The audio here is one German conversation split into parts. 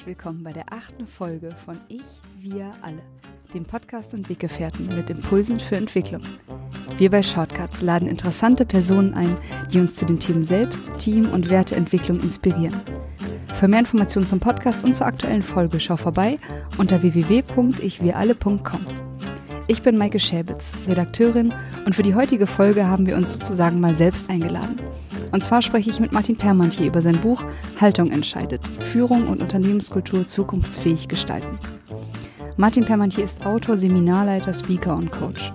herzlich willkommen bei der achten Folge von Ich, Wir, Alle, dem Podcast und Weggefährten mit Impulsen für Entwicklung. Wir bei Shortcuts laden interessante Personen ein, die uns zu den Themen Selbst, Team und Werteentwicklung inspirieren. Für mehr Informationen zum Podcast und zur aktuellen Folge schau vorbei unter www.ichwiralle.com. Ich bin Maike Schäbitz, Redakteurin, und für die heutige Folge haben wir uns sozusagen mal selbst eingeladen. Und zwar spreche ich mit Martin Permantier über sein Buch Haltung entscheidet. Führung und Unternehmenskultur zukunftsfähig gestalten. Martin Permantier ist Autor, Seminarleiter, Speaker und Coach.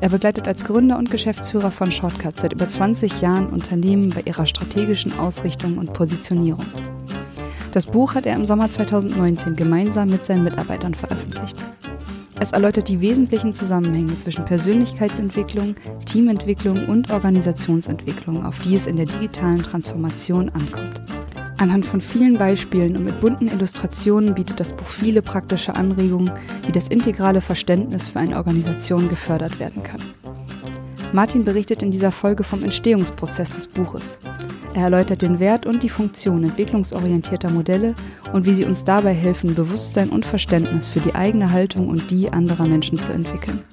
Er begleitet als Gründer und Geschäftsführer von Shortcuts seit über 20 Jahren Unternehmen bei ihrer strategischen Ausrichtung und Positionierung. Das Buch hat er im Sommer 2019 gemeinsam mit seinen Mitarbeitern veröffentlicht. Es erläutert die wesentlichen Zusammenhänge zwischen Persönlichkeitsentwicklung, Teamentwicklung und Organisationsentwicklung, auf die es in der digitalen Transformation ankommt. Anhand von vielen Beispielen und mit bunten Illustrationen bietet das Buch viele praktische Anregungen, wie das integrale Verständnis für eine Organisation gefördert werden kann. Martin berichtet in dieser Folge vom Entstehungsprozess des Buches. Er erläutert den Wert und die Funktion entwicklungsorientierter Modelle und wie sie uns dabei helfen, Bewusstsein und Verständnis für die eigene Haltung und die anderer Menschen zu entwickeln.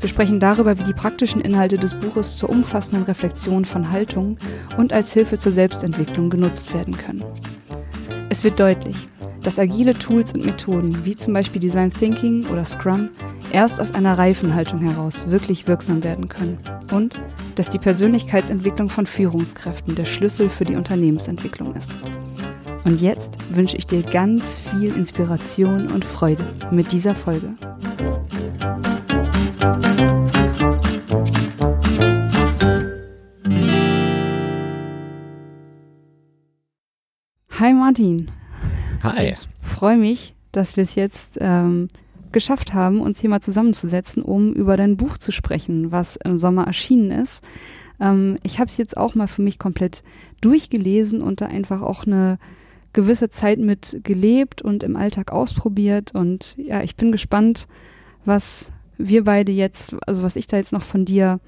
Wir sprechen darüber, wie die praktischen Inhalte des Buches zur umfassenden Reflexion von Haltung und als Hilfe zur Selbstentwicklung genutzt werden können. Es wird deutlich, dass agile Tools und Methoden wie zum Beispiel Design Thinking oder Scrum erst aus einer reifen Haltung heraus wirklich wirksam werden können und dass die Persönlichkeitsentwicklung von Führungskräften der Schlüssel für die Unternehmensentwicklung ist. Und jetzt wünsche ich dir ganz viel Inspiration und Freude mit dieser Folge. Hi Martin. Hi. Ich freue mich, dass wir es jetzt ähm, geschafft haben, uns hier mal zusammenzusetzen, um über dein Buch zu sprechen, was im Sommer erschienen ist. Ähm, ich habe es jetzt auch mal für mich komplett durchgelesen und da einfach auch eine gewisse Zeit mit gelebt und im Alltag ausprobiert. Und ja, ich bin gespannt, was wir beide jetzt, also was ich da jetzt noch von dir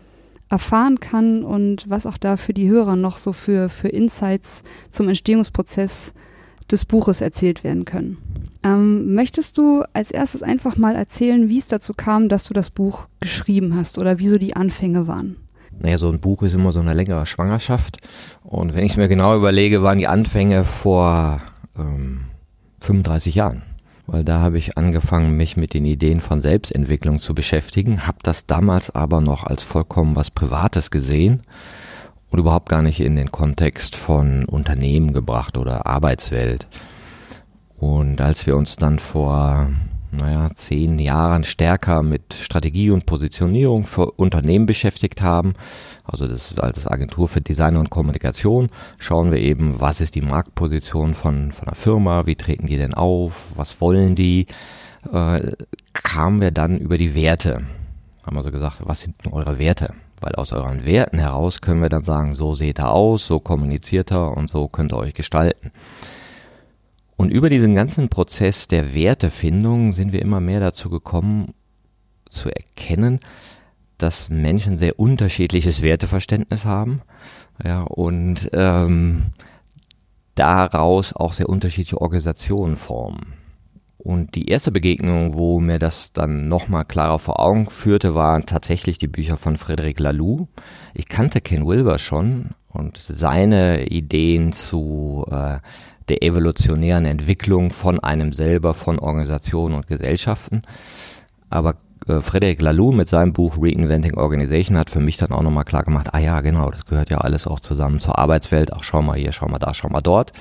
erfahren kann und was auch da für die Hörer noch so für, für Insights zum Entstehungsprozess des Buches erzählt werden können. Ähm, möchtest du als erstes einfach mal erzählen, wie es dazu kam, dass du das Buch geschrieben hast oder wieso die Anfänge waren? Naja, so ein Buch ist immer so eine längere Schwangerschaft. Und wenn ich es mir genau überlege, waren die Anfänge vor ähm, 35 Jahren. Weil da habe ich angefangen, mich mit den Ideen von Selbstentwicklung zu beschäftigen, habe das damals aber noch als vollkommen was Privates gesehen und überhaupt gar nicht in den Kontext von Unternehmen gebracht oder Arbeitswelt. Und als wir uns dann vor, naja, zehn Jahren stärker mit Strategie und Positionierung für Unternehmen beschäftigt haben, also das ist als Agentur für Design und Kommunikation, schauen wir eben, was ist die Marktposition von, von einer Firma, wie treten die denn auf, was wollen die, äh, kamen wir dann über die Werte. Haben wir so gesagt, was sind denn eure Werte? Weil aus euren Werten heraus können wir dann sagen, so seht ihr aus, so kommuniziert ihr und so könnt ihr euch gestalten. Und über diesen ganzen Prozess der Wertefindung sind wir immer mehr dazu gekommen, zu erkennen, dass Menschen sehr unterschiedliches Werteverständnis haben. Ja, und ähm, daraus auch sehr unterschiedliche Organisationen formen. Und die erste Begegnung, wo mir das dann nochmal klarer vor Augen führte, waren tatsächlich die Bücher von Frederic Laloux. Ich kannte Ken Wilber schon und seine Ideen zu äh, der evolutionären Entwicklung von einem selber, von Organisationen und Gesellschaften. Aber äh, Frederic Laloux mit seinem Buch Reinventing Organization hat für mich dann auch nochmal klar gemacht, ah ja, genau, das gehört ja alles auch zusammen zur Arbeitswelt. Ach, schau mal hier, schau mal da, schau mal dort.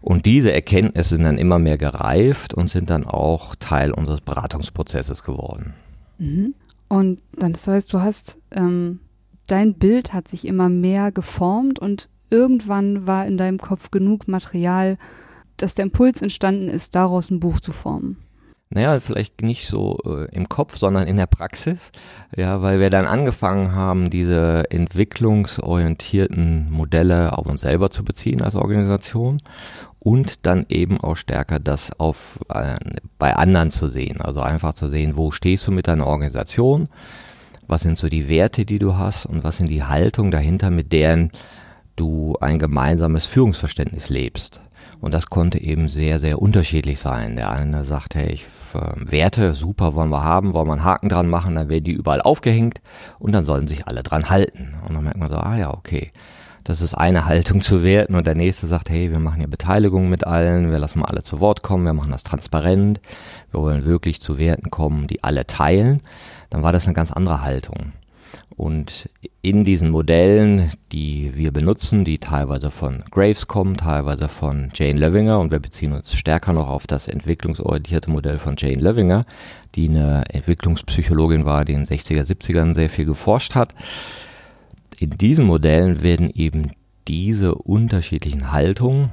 Und diese Erkenntnisse sind dann immer mehr gereift und sind dann auch Teil unseres Beratungsprozesses geworden. Mhm. Und dann, das heißt, du hast, ähm, dein Bild hat sich immer mehr geformt und irgendwann war in deinem Kopf genug Material, dass der Impuls entstanden ist, daraus ein Buch zu formen? Naja, vielleicht nicht so äh, im Kopf, sondern in der Praxis. Ja, weil wir dann angefangen haben, diese entwicklungsorientierten Modelle auf uns selber zu beziehen als Organisation und dann eben auch stärker das auf äh, bei anderen zu sehen. Also einfach zu sehen, wo stehst du mit deiner Organisation? Was sind so die Werte, die du hast und was sind die Haltung dahinter, mit deren du ein gemeinsames Führungsverständnis lebst. Und das konnte eben sehr, sehr unterschiedlich sein. Der eine sagt, hey, ich äh, Werte, super, wollen wir haben, wollen wir einen Haken dran machen, dann werden die überall aufgehängt und dann sollen sich alle dran halten. Und dann merkt man so, ah ja, okay. Das ist eine Haltung zu Werten und der nächste sagt, hey, wir machen hier Beteiligung mit allen, wir lassen mal alle zu Wort kommen, wir machen das transparent, wir wollen wirklich zu Werten kommen, die alle teilen. Dann war das eine ganz andere Haltung. Und in diesen Modellen, die wir benutzen, die teilweise von Graves kommen, teilweise von Jane Levinger, und wir beziehen uns stärker noch auf das entwicklungsorientierte Modell von Jane Levinger, die eine Entwicklungspsychologin war, die in den 60er, 70ern sehr viel geforscht hat. In diesen Modellen werden eben diese unterschiedlichen Haltungen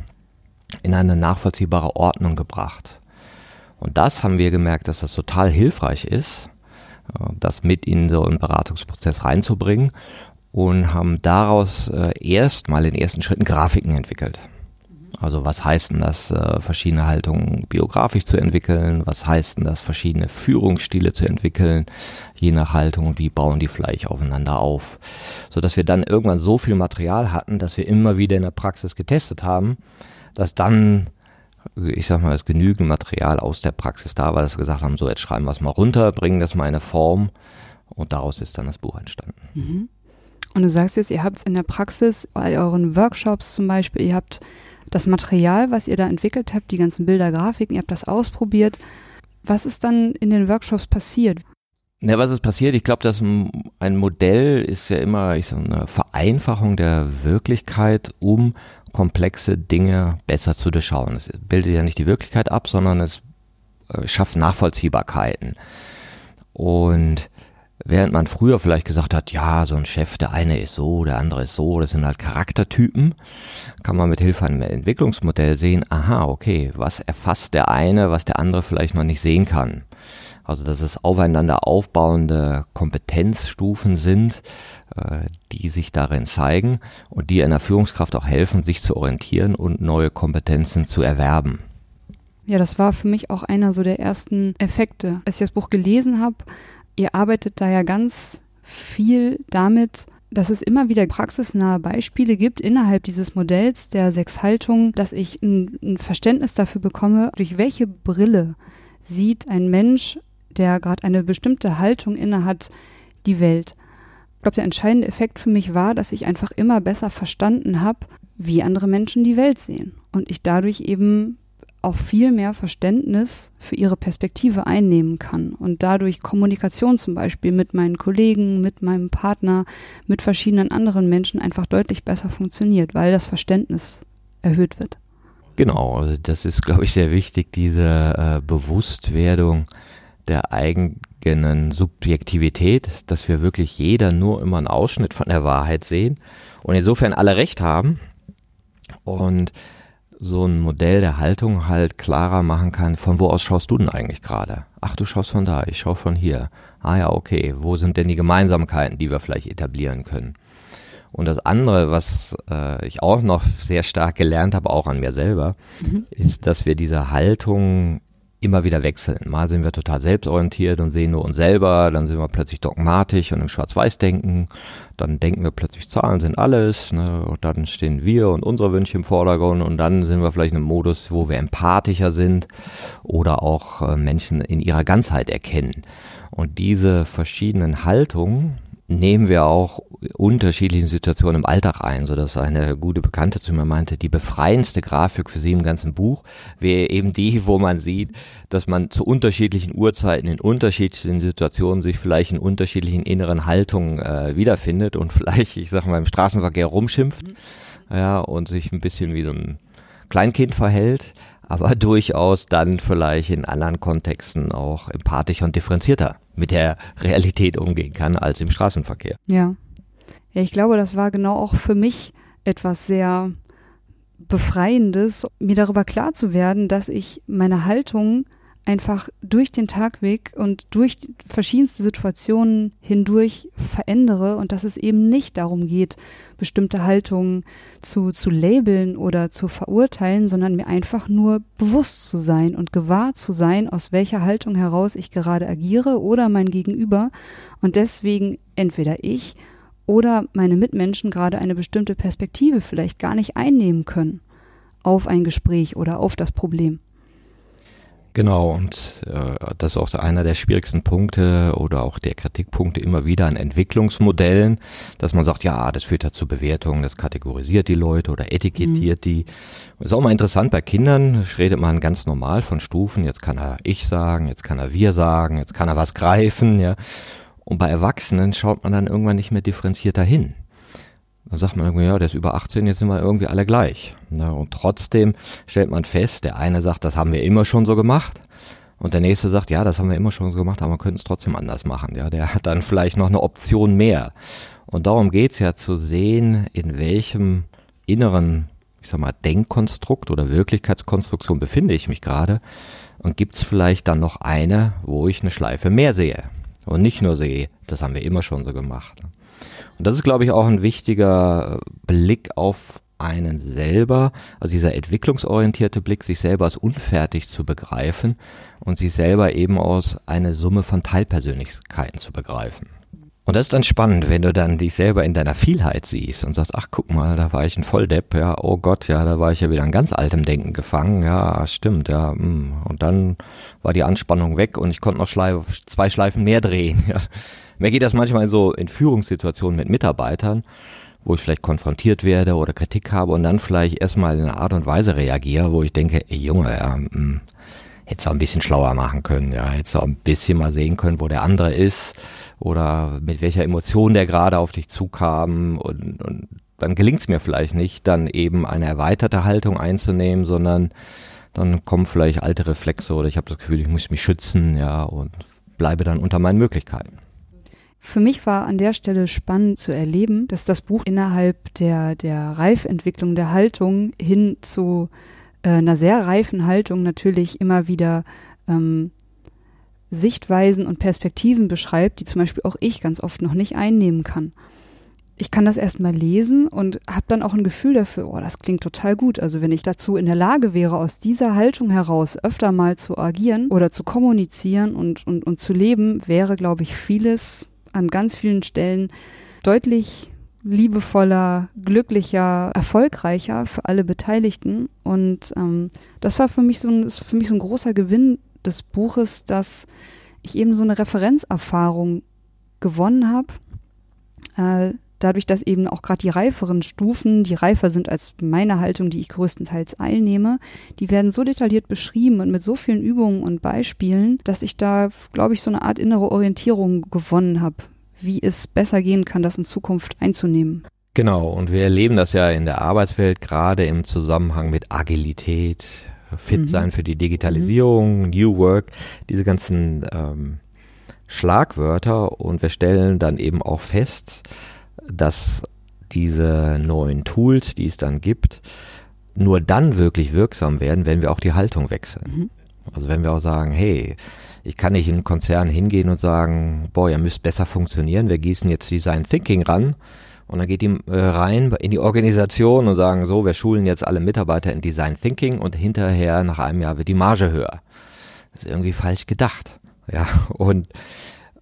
in eine nachvollziehbare Ordnung gebracht. Und das haben wir gemerkt, dass das total hilfreich ist, das mit in so einen Beratungsprozess reinzubringen und haben daraus äh, erstmal in ersten Schritten Grafiken entwickelt. Also was heißt denn das, äh, verschiedene Haltungen biografisch zu entwickeln? Was heißt denn das, verschiedene Führungsstile zu entwickeln? Je nach Haltung wie bauen die vielleicht aufeinander auf? Sodass wir dann irgendwann so viel Material hatten, dass wir immer wieder in der Praxis getestet haben, dass dann ich sag mal, das genügend Material aus der Praxis da war, dass wir gesagt haben, so jetzt schreiben wir es mal runter, bringen das mal in eine Form und daraus ist dann das Buch entstanden. Mhm. Und du sagst jetzt, ihr habt es in der Praxis, bei euren Workshops zum Beispiel, ihr habt das Material, was ihr da entwickelt habt, die ganzen Bilder, Grafiken, ihr habt das ausprobiert. Was ist dann in den Workshops passiert? Ja, was ist passiert? Ich glaube, dass ein Modell ist ja immer ich sag, eine Vereinfachung der Wirklichkeit, um komplexe Dinge besser zu durchschauen. Es bildet ja nicht die Wirklichkeit ab, sondern es äh, schafft Nachvollziehbarkeiten. Und während man früher vielleicht gesagt hat, ja, so ein Chef, der eine ist so, der andere ist so, das sind halt Charaktertypen, kann man mit Hilfe einem Entwicklungsmodell sehen, aha, okay, was erfasst der eine, was der andere vielleicht noch nicht sehen kann. Also dass es aufeinander aufbauende Kompetenzstufen sind, äh, die sich darin zeigen und die einer Führungskraft auch helfen, sich zu orientieren und neue Kompetenzen zu erwerben. Ja, das war für mich auch einer so der ersten Effekte. Als ich das Buch gelesen habe, ihr arbeitet da ja ganz viel damit, dass es immer wieder praxisnahe Beispiele gibt innerhalb dieses Modells der sechs Haltungen, dass ich ein, ein Verständnis dafür bekomme, durch welche Brille sieht ein Mensch der gerade eine bestimmte Haltung innehat, die Welt. Ich glaube, der entscheidende Effekt für mich war, dass ich einfach immer besser verstanden habe, wie andere Menschen die Welt sehen. Und ich dadurch eben auch viel mehr Verständnis für ihre Perspektive einnehmen kann und dadurch Kommunikation zum Beispiel mit meinen Kollegen, mit meinem Partner, mit verschiedenen anderen Menschen einfach deutlich besser funktioniert, weil das Verständnis erhöht wird. Genau, also das ist, glaube ich, sehr wichtig, diese äh, Bewusstwerdung der eigenen Subjektivität, dass wir wirklich jeder nur immer einen Ausschnitt von der Wahrheit sehen und insofern alle recht haben und so ein Modell der Haltung halt klarer machen kann, von wo aus schaust du denn eigentlich gerade? Ach, du schaust von da, ich schaue von hier. Ah ja, okay, wo sind denn die Gemeinsamkeiten, die wir vielleicht etablieren können? Und das andere, was äh, ich auch noch sehr stark gelernt habe, auch an mir selber, mhm. ist, dass wir diese Haltung immer wieder wechseln. Mal sind wir total selbstorientiert und sehen nur uns selber, dann sind wir plötzlich dogmatisch und im Schwarz-Weiß-Denken, dann denken wir plötzlich, Zahlen sind alles, ne? und dann stehen wir und unsere Wünsche im Vordergrund und dann sind wir vielleicht in einem Modus, wo wir empathischer sind oder auch äh, Menschen in ihrer Ganzheit erkennen. Und diese verschiedenen Haltungen, nehmen wir auch unterschiedlichen Situationen im Alltag ein, so dass eine gute Bekannte zu mir meinte, die befreiendste Grafik für sie im ganzen Buch wäre eben die, wo man sieht, dass man zu unterschiedlichen Uhrzeiten in unterschiedlichen Situationen sich vielleicht in unterschiedlichen inneren Haltungen äh, wiederfindet und vielleicht, ich sag mal, im Straßenverkehr rumschimpft, mhm. ja, und sich ein bisschen wie so ein Kleinkind verhält, aber durchaus dann vielleicht in anderen Kontexten auch empathischer und differenzierter mit der Realität umgehen kann als im Straßenverkehr. Ja. Ja, ich glaube, das war genau auch für mich etwas sehr Befreiendes, mir darüber klar zu werden, dass ich meine Haltung einfach durch den Tagweg und durch verschiedenste Situationen hindurch verändere und dass es eben nicht darum geht, bestimmte Haltungen zu, zu labeln oder zu verurteilen, sondern mir einfach nur bewusst zu sein und gewahr zu sein, aus welcher Haltung heraus ich gerade agiere oder mein Gegenüber und deswegen entweder ich oder meine Mitmenschen gerade eine bestimmte Perspektive vielleicht gar nicht einnehmen können auf ein Gespräch oder auf das Problem. Genau, und äh, das ist auch einer der schwierigsten Punkte oder auch der Kritikpunkte immer wieder an Entwicklungsmodellen, dass man sagt, ja, das führt ja zu Bewertungen, das kategorisiert die Leute oder etikettiert mhm. die. Ist auch mal interessant bei Kindern, redet man ganz normal von Stufen, jetzt kann er ich sagen, jetzt kann er wir sagen, jetzt kann er was greifen, ja. Und bei Erwachsenen schaut man dann irgendwann nicht mehr differenzierter hin. Dann sagt man irgendwie, ja, der ist über 18, jetzt sind wir irgendwie alle gleich. Und trotzdem stellt man fest, der eine sagt, das haben wir immer schon so gemacht. Und der nächste sagt, ja, das haben wir immer schon so gemacht, aber man könnte es trotzdem anders machen. Ja, der hat dann vielleicht noch eine Option mehr. Und darum geht's ja zu sehen, in welchem inneren, ich sag mal, Denkkonstrukt oder Wirklichkeitskonstruktion befinde ich mich gerade. Und gibt's vielleicht dann noch eine, wo ich eine Schleife mehr sehe. Und nicht nur sehe, das haben wir immer schon so gemacht. Und das ist, glaube ich, auch ein wichtiger Blick auf einen selber, also dieser entwicklungsorientierte Blick, sich selber als unfertig zu begreifen und sich selber eben aus einer Summe von Teilpersönlichkeiten zu begreifen. Und das ist dann spannend, wenn du dann dich selber in deiner Vielheit siehst und sagst, ach guck mal, da war ich ein Volldepp, ja, oh Gott, ja, da war ich ja wieder in ganz altem Denken gefangen, ja, stimmt, ja, hm. und dann war die Anspannung weg und ich konnte noch Schleif zwei Schleifen mehr drehen, ja. Mir geht das manchmal so in Führungssituationen mit Mitarbeitern, wo ich vielleicht konfrontiert werde oder Kritik habe und dann vielleicht erstmal in einer Art und Weise reagiere, wo ich denke, ey Junge, ja, mh, hm, hättest auch ein bisschen schlauer machen können, ja, hättest auch ein bisschen mal sehen können, wo der andere ist oder mit welcher Emotion der gerade auf dich zukam und, und dann gelingt es mir vielleicht nicht, dann eben eine erweiterte Haltung einzunehmen, sondern dann kommen vielleicht alte Reflexe oder ich habe das Gefühl, ich muss mich schützen, ja, und bleibe dann unter meinen Möglichkeiten. Für mich war an der Stelle spannend zu erleben, dass das Buch innerhalb der, der Reifentwicklung der Haltung hin zu äh, einer sehr reifen Haltung natürlich immer wieder ähm, Sichtweisen und Perspektiven beschreibt, die zum Beispiel auch ich ganz oft noch nicht einnehmen kann. Ich kann das erstmal lesen und habe dann auch ein Gefühl dafür, oh, das klingt total gut. Also wenn ich dazu in der Lage wäre, aus dieser Haltung heraus öfter mal zu agieren oder zu kommunizieren und, und, und zu leben, wäre, glaube ich, vieles an ganz vielen Stellen deutlich liebevoller, glücklicher, erfolgreicher für alle Beteiligten. Und ähm, das war für mich so ein, für mich so ein großer Gewinn des Buches, dass ich eben so eine Referenzerfahrung gewonnen habe. Äh, dadurch, dass eben auch gerade die reiferen Stufen, die reifer sind als meine Haltung, die ich größtenteils einnehme, die werden so detailliert beschrieben und mit so vielen Übungen und Beispielen, dass ich da, glaube ich, so eine Art innere Orientierung gewonnen habe, wie es besser gehen kann, das in Zukunft einzunehmen. Genau, und wir erleben das ja in der Arbeitswelt gerade im Zusammenhang mit Agilität, fit mhm. sein für die Digitalisierung, mhm. New Work, diese ganzen ähm, Schlagwörter und wir stellen dann eben auch fest, dass diese neuen Tools, die es dann gibt, nur dann wirklich wirksam werden, wenn wir auch die Haltung wechseln. Mhm. Also wenn wir auch sagen, hey, ich kann nicht in einen Konzern hingehen und sagen, boah, ihr müsst besser funktionieren, wir gießen jetzt Design Thinking ran, und dann geht die äh, rein in die Organisation und sagen so, wir schulen jetzt alle Mitarbeiter in Design Thinking und hinterher nach einem Jahr wird die Marge höher. Das ist irgendwie falsch gedacht. Ja, und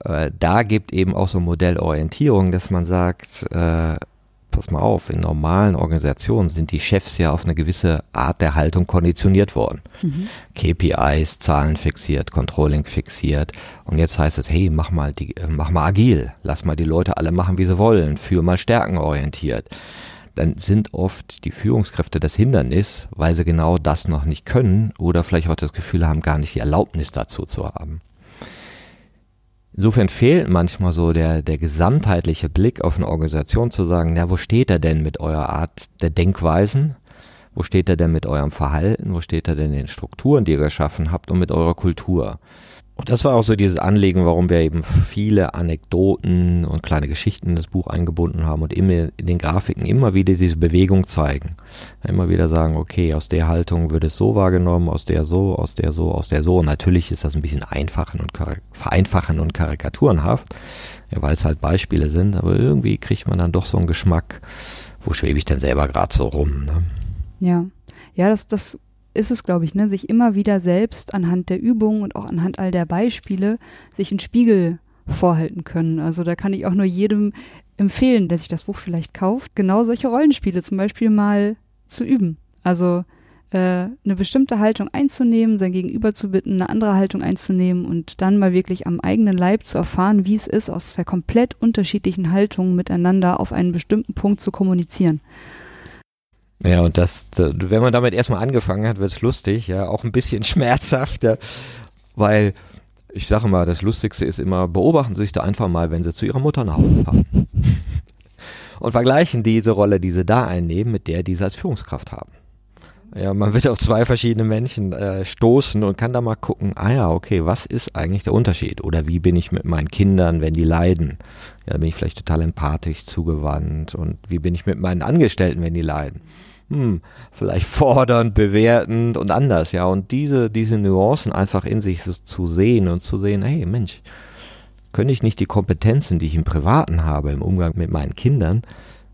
äh, da gibt eben auch so Modellorientierung, dass man sagt, äh, pass mal auf, in normalen Organisationen sind die Chefs ja auf eine gewisse Art der Haltung konditioniert worden. Mhm. KPIs, Zahlen fixiert, Controlling fixiert. Und jetzt heißt es, hey, mach mal die, äh, mach mal agil, lass mal die Leute alle machen, wie sie wollen, führ mal stärkenorientiert. Dann sind oft die Führungskräfte das Hindernis, weil sie genau das noch nicht können oder vielleicht auch das Gefühl haben, gar nicht die Erlaubnis dazu zu haben. Insofern fehlt manchmal so der, der gesamtheitliche Blick auf eine Organisation zu sagen, na, wo steht er denn mit eurer Art der Denkweisen? Wo steht er denn mit eurem Verhalten? Wo steht er denn in den Strukturen, die ihr geschaffen habt und mit eurer Kultur? Und das war auch so dieses Anliegen, warum wir eben viele Anekdoten und kleine Geschichten in das Buch eingebunden haben und immer in den Grafiken immer wieder diese Bewegung zeigen. Immer wieder sagen, okay, aus der Haltung wird es so wahrgenommen, aus der so, aus der so, aus der so. Und natürlich ist das ein bisschen einfachen und vereinfachen und karikaturenhaft, ja, weil es halt Beispiele sind, aber irgendwie kriegt man dann doch so einen Geschmack, wo schwebe ich denn selber gerade so rum. Ne? Ja, ja, das, das ist es, glaube ich, ne, sich immer wieder selbst anhand der Übungen und auch anhand all der Beispiele sich einen Spiegel vorhalten können. Also da kann ich auch nur jedem empfehlen, der sich das Buch vielleicht kauft, genau solche Rollenspiele zum Beispiel mal zu üben. Also äh, eine bestimmte Haltung einzunehmen, sein Gegenüber zu bitten, eine andere Haltung einzunehmen und dann mal wirklich am eigenen Leib zu erfahren, wie es ist, aus zwei komplett unterschiedlichen Haltungen miteinander auf einen bestimmten Punkt zu kommunizieren. Ja, und das, wenn man damit erstmal angefangen hat, wird es lustig, ja, auch ein bisschen schmerzhaft, ja, weil ich sage mal, das Lustigste ist immer, beobachten Sie sich da einfach mal, wenn Sie zu Ihrer Mutter nach Hause fahren. und vergleichen diese Rolle, die Sie da einnehmen, mit der, die Sie als Führungskraft haben. Ja, man wird auf zwei verschiedene Menschen äh, stoßen und kann da mal gucken, ah ja, okay, was ist eigentlich der Unterschied? Oder wie bin ich mit meinen Kindern, wenn die leiden? Ja, da bin ich vielleicht total empathisch zugewandt. Und wie bin ich mit meinen Angestellten, wenn die leiden? Hm, vielleicht fordernd, bewertend und anders, ja. Und diese, diese Nuancen einfach in sich zu sehen und zu sehen, hey Mensch, könnte ich nicht die Kompetenzen, die ich im Privaten habe, im Umgang mit meinen Kindern,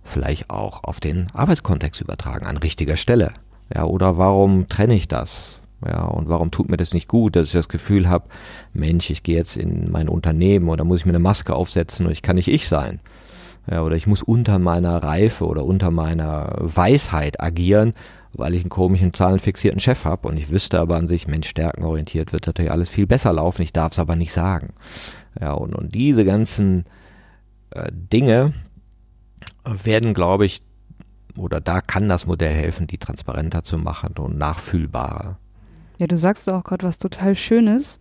vielleicht auch auf den Arbeitskontext übertragen, an richtiger Stelle. Ja, oder warum trenne ich das? Ja, und warum tut mir das nicht gut, dass ich das Gefühl habe, Mensch, ich gehe jetzt in mein Unternehmen oder muss ich mir eine Maske aufsetzen und ich kann nicht ich sein ja, oder ich muss unter meiner Reife oder unter meiner Weisheit agieren, weil ich einen komischen, zahlenfixierten Chef habe und ich wüsste aber an sich, Mensch, stärkenorientiert wird natürlich alles viel besser laufen, ich darf es aber nicht sagen. Ja, und, und diese ganzen äh, Dinge werden, glaube ich, oder da kann das Modell helfen, die transparenter zu machen und nachfühlbarer. Ja, du sagst auch gerade was total Schönes,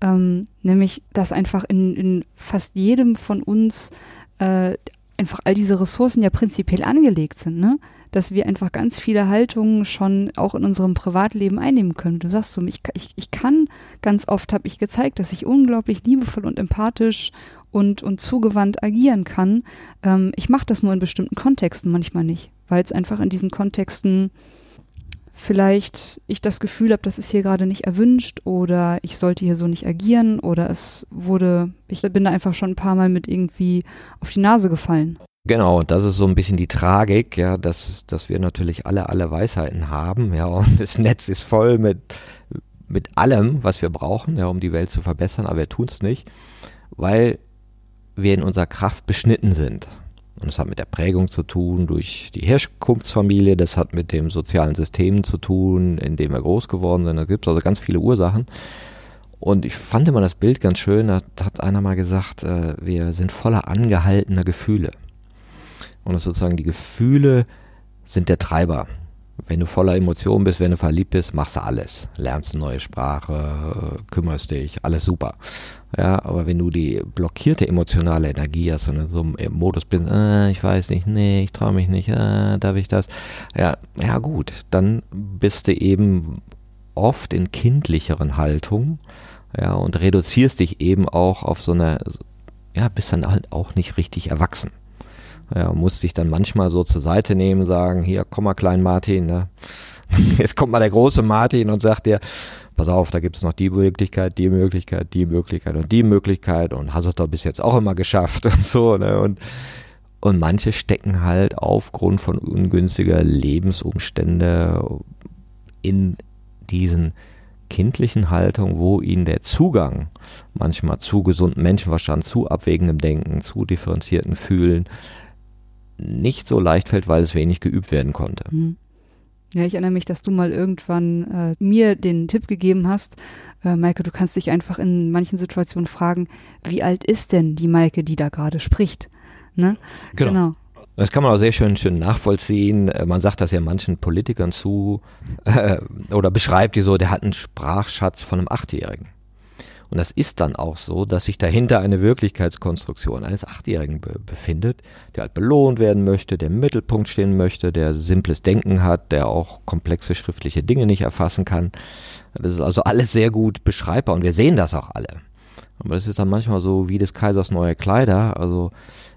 ähm, nämlich, dass einfach in, in fast jedem von uns äh, einfach all diese Ressourcen ja prinzipiell angelegt sind, ne? Dass wir einfach ganz viele Haltungen schon auch in unserem Privatleben einnehmen können. Du sagst so, ich, ich, ich kann, ganz oft habe ich gezeigt, dass ich unglaublich liebevoll und empathisch und, und zugewandt agieren kann. Ähm, ich mache das nur in bestimmten Kontexten manchmal nicht, weil es einfach in diesen Kontexten vielleicht ich das Gefühl habe, das ist hier gerade nicht erwünscht oder ich sollte hier so nicht agieren oder es wurde, ich bin da einfach schon ein paar Mal mit irgendwie auf die Nase gefallen. Genau, das ist so ein bisschen die Tragik, ja, dass, dass wir natürlich alle, alle Weisheiten haben, ja, und das Netz ist voll mit, mit allem, was wir brauchen, ja, um die Welt zu verbessern, aber wir tun es nicht, weil wir in unserer Kraft beschnitten sind. Und das hat mit der Prägung zu tun durch die Herkunftsfamilie, das hat mit dem sozialen System zu tun, in dem wir groß geworden sind. Da gibt es also ganz viele Ursachen. Und ich fand immer das Bild ganz schön, da hat einer mal gesagt, äh, wir sind voller angehaltener Gefühle. Und das sozusagen die Gefühle sind der Treiber. Wenn du voller Emotionen bist, wenn du verliebt bist, machst du alles. Lernst eine neue Sprache, kümmerst dich, alles super. Ja, aber wenn du die blockierte emotionale Energie hast und in so einem Modus bist, äh, ich weiß nicht, nee, ich traue mich nicht, äh, darf ich das? Ja, ja gut, dann bist du eben oft in kindlicheren Haltungen, ja, und reduzierst dich eben auch auf so eine, ja, bist dann halt auch nicht richtig erwachsen. Ja, muss sich dann manchmal so zur Seite nehmen, sagen, hier, komm mal, klein Martin, ne? Jetzt kommt mal der große Martin und sagt dir, pass auf, da gibt es noch die Möglichkeit, die Möglichkeit, die Möglichkeit und die Möglichkeit und hast es doch bis jetzt auch immer geschafft und so, ne? Und, und manche stecken halt aufgrund von ungünstiger Lebensumstände in diesen kindlichen Haltung, wo ihnen der Zugang manchmal zu gesundem Menschenverstand, zu abwägendem Denken, zu differenzierten Fühlen nicht so leicht fällt, weil es wenig geübt werden konnte. Mhm. Ja, ich erinnere mich, dass du mal irgendwann äh, mir den Tipp gegeben hast, äh, Maike, du kannst dich einfach in manchen Situationen fragen, wie alt ist denn die Maike, die da gerade spricht? Ne? Genau. genau. Das kann man auch sehr schön, schön nachvollziehen. Äh, man sagt das ja manchen Politikern zu äh, oder beschreibt die so, der hat einen Sprachschatz von einem Achtjährigen. Und das ist dann auch so, dass sich dahinter eine Wirklichkeitskonstruktion eines Achtjährigen be befindet, der halt belohnt werden möchte, der im Mittelpunkt stehen möchte, der simples Denken hat, der auch komplexe schriftliche Dinge nicht erfassen kann. Das ist also alles sehr gut beschreibbar und wir sehen das auch alle. Aber das ist dann manchmal so wie des Kaisers neue Kleider. Also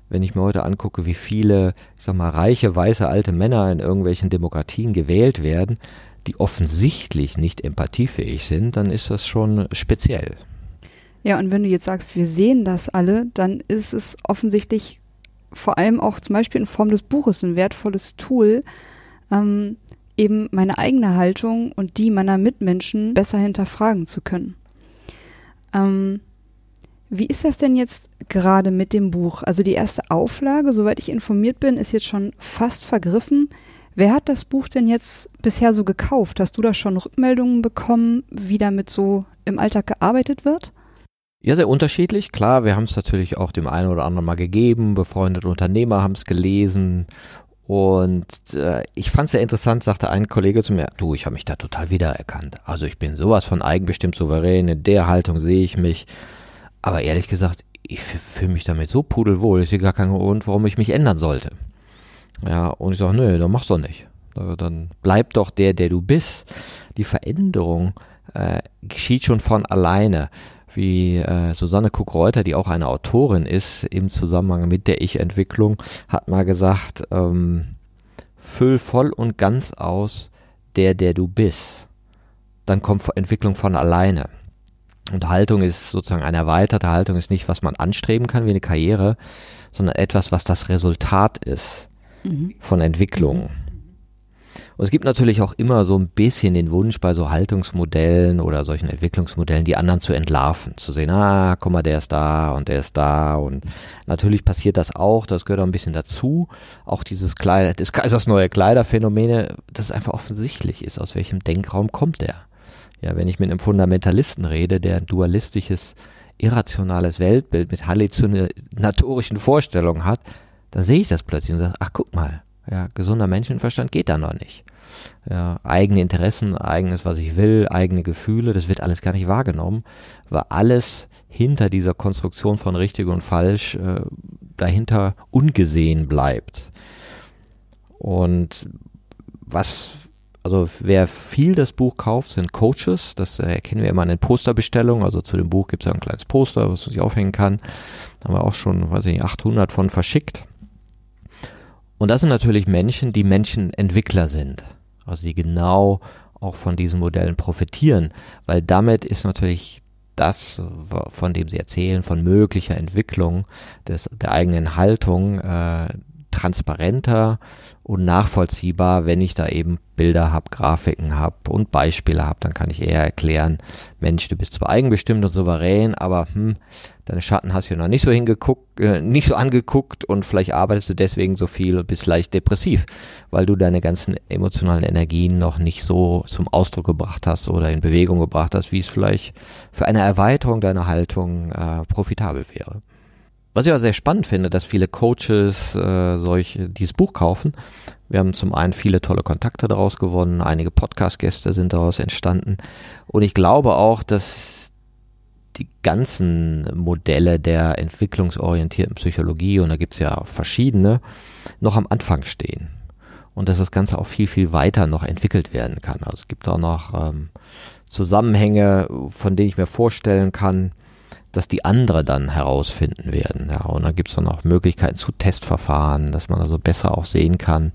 wenn ich mir heute angucke, wie viele, ich sag mal, reiche, weiße, alte Männer in irgendwelchen Demokratien gewählt werden, die offensichtlich nicht empathiefähig sind, dann ist das schon speziell. Ja, und wenn du jetzt sagst, wir sehen das alle, dann ist es offensichtlich vor allem auch zum Beispiel in Form des Buches ein wertvolles Tool, ähm, eben meine eigene Haltung und die meiner Mitmenschen besser hinterfragen zu können. Ähm, wie ist das denn jetzt gerade mit dem Buch? Also die erste Auflage, soweit ich informiert bin, ist jetzt schon fast vergriffen. Wer hat das Buch denn jetzt bisher so gekauft? Hast du da schon Rückmeldungen bekommen, wie damit so im Alltag gearbeitet wird? Ja, sehr unterschiedlich. Klar, wir haben es natürlich auch dem einen oder anderen mal gegeben. Befreundete Unternehmer haben es gelesen. Und äh, ich fand es sehr interessant, sagte ein Kollege zu mir, du, ich habe mich da total wiedererkannt. Also ich bin sowas von eigenbestimmt souverän, in der Haltung sehe ich mich. Aber ehrlich gesagt, ich fühle mich damit so pudelwohl, ich sehe gar keinen Grund, warum ich mich ändern sollte. Ja, und ich sage, nö, dann mach's doch nicht. Dann bleib doch der, der du bist. Die Veränderung äh, geschieht schon von alleine wie äh, Susanne Kuck-Reuter, die auch eine Autorin ist im Zusammenhang mit der Ich-Entwicklung, hat mal gesagt, ähm, füll voll und ganz aus der, der du bist. Dann kommt Entwicklung von alleine. Und Haltung ist sozusagen eine erweiterte Haltung, ist nicht, was man anstreben kann wie eine Karriere, sondern etwas, was das Resultat ist mhm. von Entwicklung. Mhm. Und es gibt natürlich auch immer so ein bisschen den Wunsch bei so Haltungsmodellen oder solchen Entwicklungsmodellen, die anderen zu entlarven, zu sehen, ah, guck mal, der ist da und der ist da und natürlich passiert das auch, das gehört auch ein bisschen dazu, auch dieses Kleider, des Kaisers neue Kleiderphänomene, dass es einfach offensichtlich ist, aus welchem Denkraum kommt der. Ja, wenn ich mit einem Fundamentalisten rede, der ein dualistisches, irrationales Weltbild mit halluzinatorischen Vorstellungen hat, dann sehe ich das plötzlich und sage, ach guck mal, ja, gesunder Menschenverstand geht da noch nicht. Ja, eigene Interessen, eigenes, was ich will, eigene Gefühle, das wird alles gar nicht wahrgenommen, weil alles hinter dieser Konstruktion von richtig und falsch äh, dahinter ungesehen bleibt. Und was, also wer viel das Buch kauft, sind Coaches. Das äh, erkennen wir immer an den Posterbestellungen. Also zu dem Buch gibt es ja ein kleines Poster, was man sich aufhängen kann. Da haben wir auch schon, weiß ich nicht, 800 von verschickt. Und das sind natürlich Menschen, die Menschenentwickler sind. Also die genau auch von diesen Modellen profitieren, weil damit ist natürlich das, von dem sie erzählen, von möglicher Entwicklung des, der eigenen Haltung äh, transparenter und nachvollziehbar, wenn ich da eben Bilder habe, Grafiken habe und Beispiele habe, dann kann ich eher erklären, Mensch, du bist zwar eigenbestimmt und souverän, aber hm, deine Schatten hast du noch nicht so hingeguckt, äh, nicht so angeguckt und vielleicht arbeitest du deswegen so viel und bist leicht depressiv, weil du deine ganzen emotionalen Energien noch nicht so zum Ausdruck gebracht hast oder in Bewegung gebracht hast, wie es vielleicht für eine Erweiterung deiner Haltung äh, profitabel wäre. Was ich auch sehr spannend finde, dass viele Coaches äh, solche, dieses Buch kaufen. Wir haben zum einen viele tolle Kontakte daraus gewonnen, einige Podcast-Gäste sind daraus entstanden. Und ich glaube auch, dass die ganzen Modelle der entwicklungsorientierten Psychologie, und da gibt es ja verschiedene, noch am Anfang stehen. Und dass das Ganze auch viel, viel weiter noch entwickelt werden kann. Also es gibt auch noch ähm, Zusammenhänge, von denen ich mir vorstellen kann, dass die andere dann herausfinden werden. Ja, und dann gibt es dann auch Möglichkeiten zu Testverfahren, dass man also besser auch sehen kann,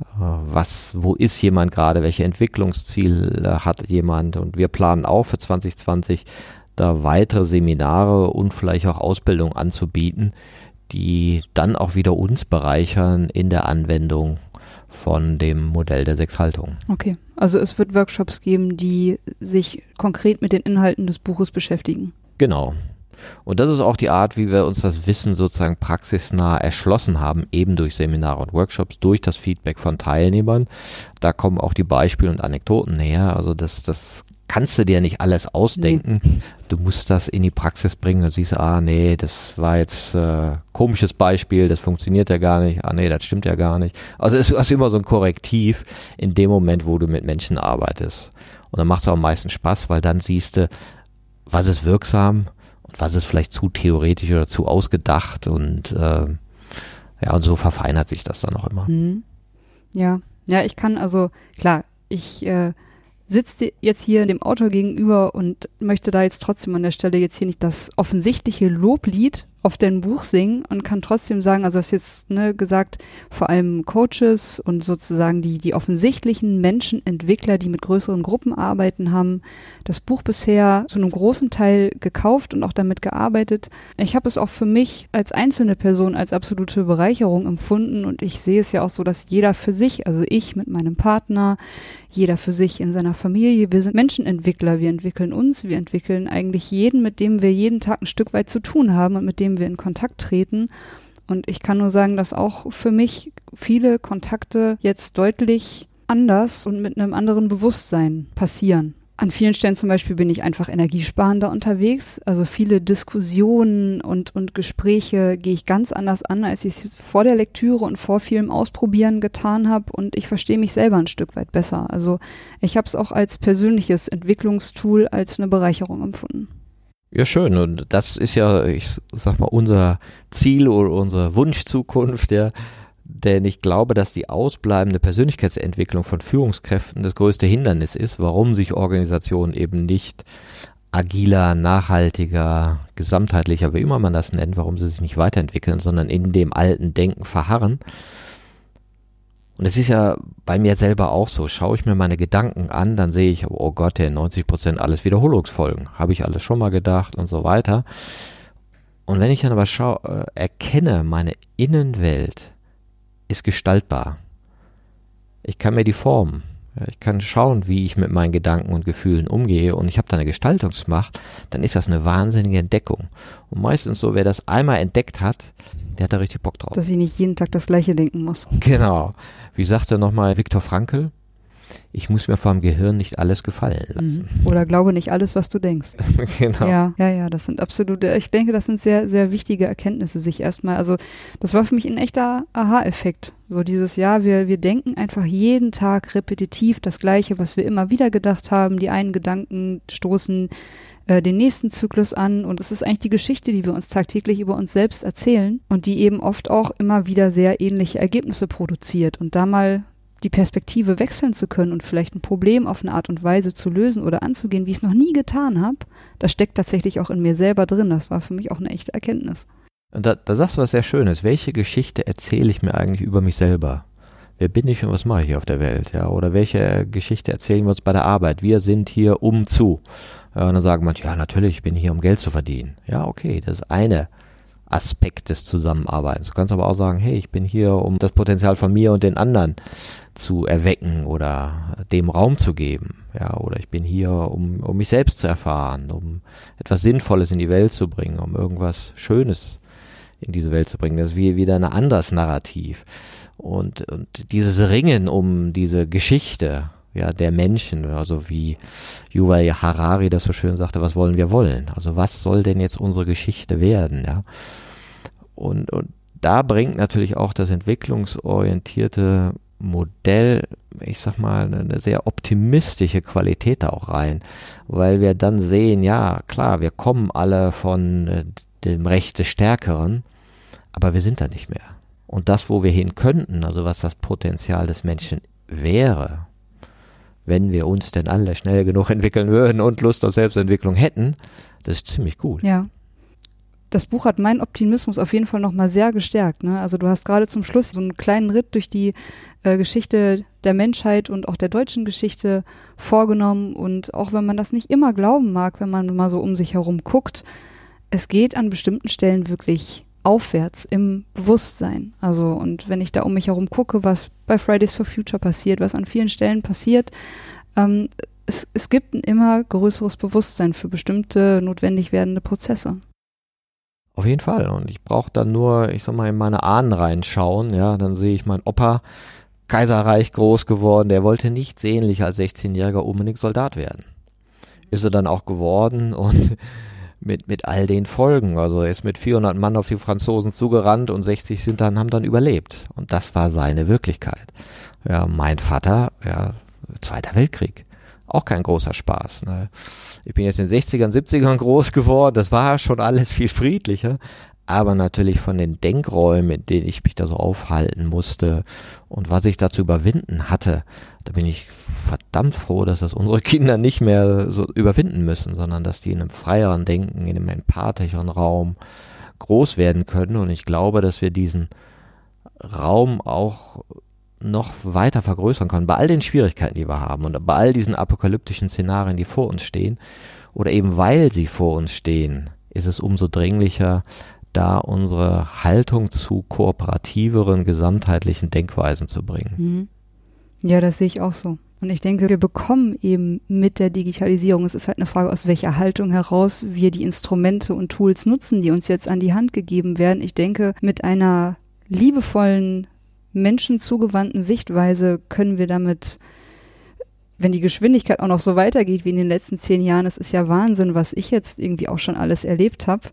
äh, was, wo ist jemand gerade, welche Entwicklungsziele hat jemand und wir planen auch für 2020 da weitere Seminare und vielleicht auch Ausbildung anzubieten, die dann auch wieder uns bereichern in der Anwendung von dem Modell der sechs Haltungen. Okay, also es wird Workshops geben, die sich konkret mit den Inhalten des Buches beschäftigen. Genau. Und das ist auch die Art, wie wir uns das Wissen sozusagen praxisnah erschlossen haben, eben durch Seminare und Workshops, durch das Feedback von Teilnehmern. Da kommen auch die Beispiele und Anekdoten näher. Also das, das kannst du dir nicht alles ausdenken. Nee. Du musst das in die Praxis bringen. Da siehst du, ah nee, das war jetzt äh, komisches Beispiel, das funktioniert ja gar nicht. Ah nee, das stimmt ja gar nicht. Also es ist immer so ein Korrektiv in dem Moment, wo du mit Menschen arbeitest. Und dann macht es auch am meisten Spaß, weil dann siehst du, was ist wirksam und was ist vielleicht zu theoretisch oder zu ausgedacht und äh, ja, und so verfeinert sich das dann auch immer. Mhm. Ja, ja, ich kann also, klar, ich äh, sitze jetzt hier dem Autor gegenüber und möchte da jetzt trotzdem an der Stelle jetzt hier nicht das offensichtliche Loblied auf dein Buch singen und kann trotzdem sagen, also hast jetzt ne, gesagt, vor allem Coaches und sozusagen die, die offensichtlichen Menschenentwickler, die mit größeren Gruppen arbeiten, haben das Buch bisher zu einem großen Teil gekauft und auch damit gearbeitet. Ich habe es auch für mich als einzelne Person als absolute Bereicherung empfunden und ich sehe es ja auch so, dass jeder für sich, also ich mit meinem Partner, jeder für sich in seiner Familie, wir sind Menschenentwickler, wir entwickeln uns, wir entwickeln eigentlich jeden, mit dem wir jeden Tag ein Stück weit zu tun haben und mit dem wir in Kontakt treten. Und ich kann nur sagen, dass auch für mich viele Kontakte jetzt deutlich anders und mit einem anderen Bewusstsein passieren. An vielen Stellen zum Beispiel bin ich einfach energiesparender unterwegs. Also viele Diskussionen und, und Gespräche gehe ich ganz anders an, als ich es vor der Lektüre und vor vielem Ausprobieren getan habe. Und ich verstehe mich selber ein Stück weit besser. Also ich habe es auch als persönliches Entwicklungstool, als eine Bereicherung empfunden. Ja, schön. Und das ist ja, ich sag mal, unser Ziel oder unsere Wunschzukunft, ja. Denn ich glaube, dass die ausbleibende Persönlichkeitsentwicklung von Führungskräften das größte Hindernis ist, warum sich Organisationen eben nicht agiler, nachhaltiger, gesamtheitlicher, wie immer man das nennt, warum sie sich nicht weiterentwickeln, sondern in dem alten Denken verharren. Und es ist ja bei mir selber auch so. Schaue ich mir meine Gedanken an, dann sehe ich, oh Gott, der 90 Prozent alles Wiederholungsfolgen. Habe ich alles schon mal gedacht und so weiter. Und wenn ich dann aber schau, äh, erkenne, meine Innenwelt ist gestaltbar. Ich kann mir die formen. Ja, ich kann schauen, wie ich mit meinen Gedanken und Gefühlen umgehe und ich habe da eine Gestaltungsmacht, dann ist das eine wahnsinnige Entdeckung. Und meistens so, wer das einmal entdeckt hat, der hat da richtig Bock drauf. Dass ich nicht jeden Tag das Gleiche denken muss. Genau. Wie sagte nochmal Viktor Frankl? Ich muss mir vom Gehirn nicht alles gefallen lassen. Mhm. Oder glaube nicht alles, was du denkst. genau. Ja, ja, ja, das sind absolute, ich denke, das sind sehr, sehr wichtige Erkenntnisse, sich erstmal, also das war für mich ein echter Aha-Effekt. So dieses Jahr, wir, wir denken einfach jeden Tag repetitiv das Gleiche, was wir immer wieder gedacht haben. Die einen Gedanken stoßen äh, den nächsten Zyklus an und es ist eigentlich die Geschichte, die wir uns tagtäglich über uns selbst erzählen und die eben oft auch immer wieder sehr ähnliche Ergebnisse produziert und da mal die Perspektive wechseln zu können und vielleicht ein Problem auf eine Art und Weise zu lösen oder anzugehen, wie ich es noch nie getan habe, das steckt tatsächlich auch in mir selber drin. Das war für mich auch eine echte Erkenntnis. Und da, da sagst du was sehr Schönes. Welche Geschichte erzähle ich mir eigentlich über mich selber? Wer bin ich und was mache ich hier auf der Welt? Ja, oder welche Geschichte erzählen wir uns bei der Arbeit? Wir sind hier um zu. Und dann sagen manche, ja, natürlich, ich bin hier, um Geld zu verdienen. Ja, okay, das ist eine Aspekt des Zusammenarbeitens. Du kannst aber auch sagen, hey, ich bin hier, um das Potenzial von mir und den anderen zu erwecken oder dem Raum zu geben. Ja, oder ich bin hier, um, um mich selbst zu erfahren, um etwas Sinnvolles in die Welt zu bringen, um irgendwas Schönes in diese Welt zu bringen. Das ist wie, wieder ein anderes Narrativ. Und, und dieses Ringen um diese Geschichte, ja, der Menschen, also wie Yuval Harari das so schön sagte, was wollen wir wollen? Also was soll denn jetzt unsere Geschichte werden, ja? Und, und da bringt natürlich auch das entwicklungsorientierte Modell, ich sag mal, eine sehr optimistische Qualität da auch rein, weil wir dann sehen, ja, klar, wir kommen alle von äh, dem Recht des Stärkeren, aber wir sind da nicht mehr. Und das, wo wir hin könnten, also was das Potenzial des Menschen wäre, wenn wir uns denn alle schnell genug entwickeln würden und Lust auf Selbstentwicklung hätten, das ist ziemlich gut. Ja. Das Buch hat meinen Optimismus auf jeden Fall nochmal sehr gestärkt. Ne? Also du hast gerade zum Schluss so einen kleinen Ritt durch die äh, Geschichte der Menschheit und auch der deutschen Geschichte vorgenommen. Und auch wenn man das nicht immer glauben mag, wenn man mal so um sich herum guckt, es geht an bestimmten Stellen wirklich aufwärts im Bewusstsein. Also, und wenn ich da um mich herum gucke, was bei Fridays for Future passiert, was an vielen Stellen passiert, ähm, es, es gibt ein immer größeres Bewusstsein für bestimmte notwendig werdende Prozesse. Auf jeden Fall. Und ich brauche dann nur, ich sag mal, in meine Ahnen reinschauen. Ja, dann sehe ich meinen Opa, Kaiserreich groß geworden. Der wollte nicht sehnlich als 16-Jähriger unbedingt Soldat werden. Ist er dann auch geworden und mit, mit all den Folgen. Also er ist mit 400 Mann auf die Franzosen zugerannt und 60 sind dann, haben dann überlebt. Und das war seine Wirklichkeit. Ja, mein Vater, ja, Zweiter Weltkrieg. Auch kein großer Spaß. Ne? Ich bin jetzt in den 60ern, 70ern groß geworden. Das war schon alles viel friedlicher aber natürlich von den Denkräumen, in denen ich mich da so aufhalten musste und was ich da zu überwinden hatte, da bin ich verdammt froh, dass das unsere Kinder nicht mehr so überwinden müssen, sondern dass die in einem freieren Denken, in einem empathischeren Raum groß werden können. Und ich glaube, dass wir diesen Raum auch noch weiter vergrößern können, bei all den Schwierigkeiten, die wir haben und bei all diesen apokalyptischen Szenarien, die vor uns stehen, oder eben weil sie vor uns stehen, ist es umso dringlicher, da unsere Haltung zu kooperativeren, gesamtheitlichen Denkweisen zu bringen. Mhm. Ja, das sehe ich auch so. Und ich denke, wir bekommen eben mit der Digitalisierung, es ist halt eine Frage, aus welcher Haltung heraus wir die Instrumente und Tools nutzen, die uns jetzt an die Hand gegeben werden. Ich denke, mit einer liebevollen, menschenzugewandten Sichtweise können wir damit wenn die Geschwindigkeit auch noch so weitergeht wie in den letzten zehn Jahren, das ist ja Wahnsinn, was ich jetzt irgendwie auch schon alles erlebt habe.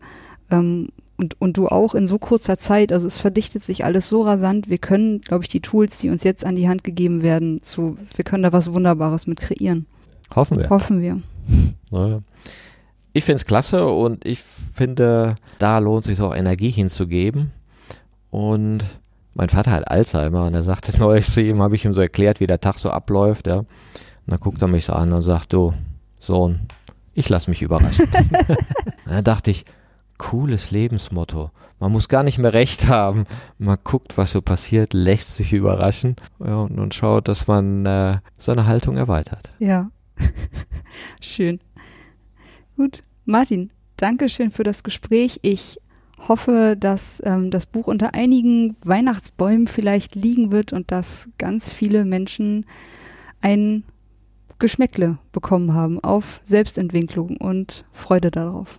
Ähm, und, und du auch in so kurzer Zeit. Also es verdichtet sich alles so rasant. Wir können, glaube ich, die Tools, die uns jetzt an die Hand gegeben werden, zu, wir können da was Wunderbares mit kreieren. Hoffen wir. Hoffen wir. Naja. Ich finde es klasse und ich finde, da lohnt sich auch Energie hinzugeben. Und mein Vater hat Alzheimer und er sagte neulich zu ihm, habe ich ihm so erklärt, wie der Tag so abläuft, ja. Und dann guckt er mich so an und sagt, du, Sohn, ich lass mich überraschen. dann dachte ich, cooles Lebensmotto. Man muss gar nicht mehr recht haben. Man guckt, was so passiert, lässt sich überraschen und, und, schaut, dass man äh, seine Haltung erweitert. Ja, schön. Gut, Martin, danke schön für das Gespräch. Ich hoffe, dass ähm, das Buch unter einigen Weihnachtsbäumen vielleicht liegen wird und dass ganz viele Menschen ein Geschmäckle bekommen haben auf Selbstentwicklung und Freude darauf.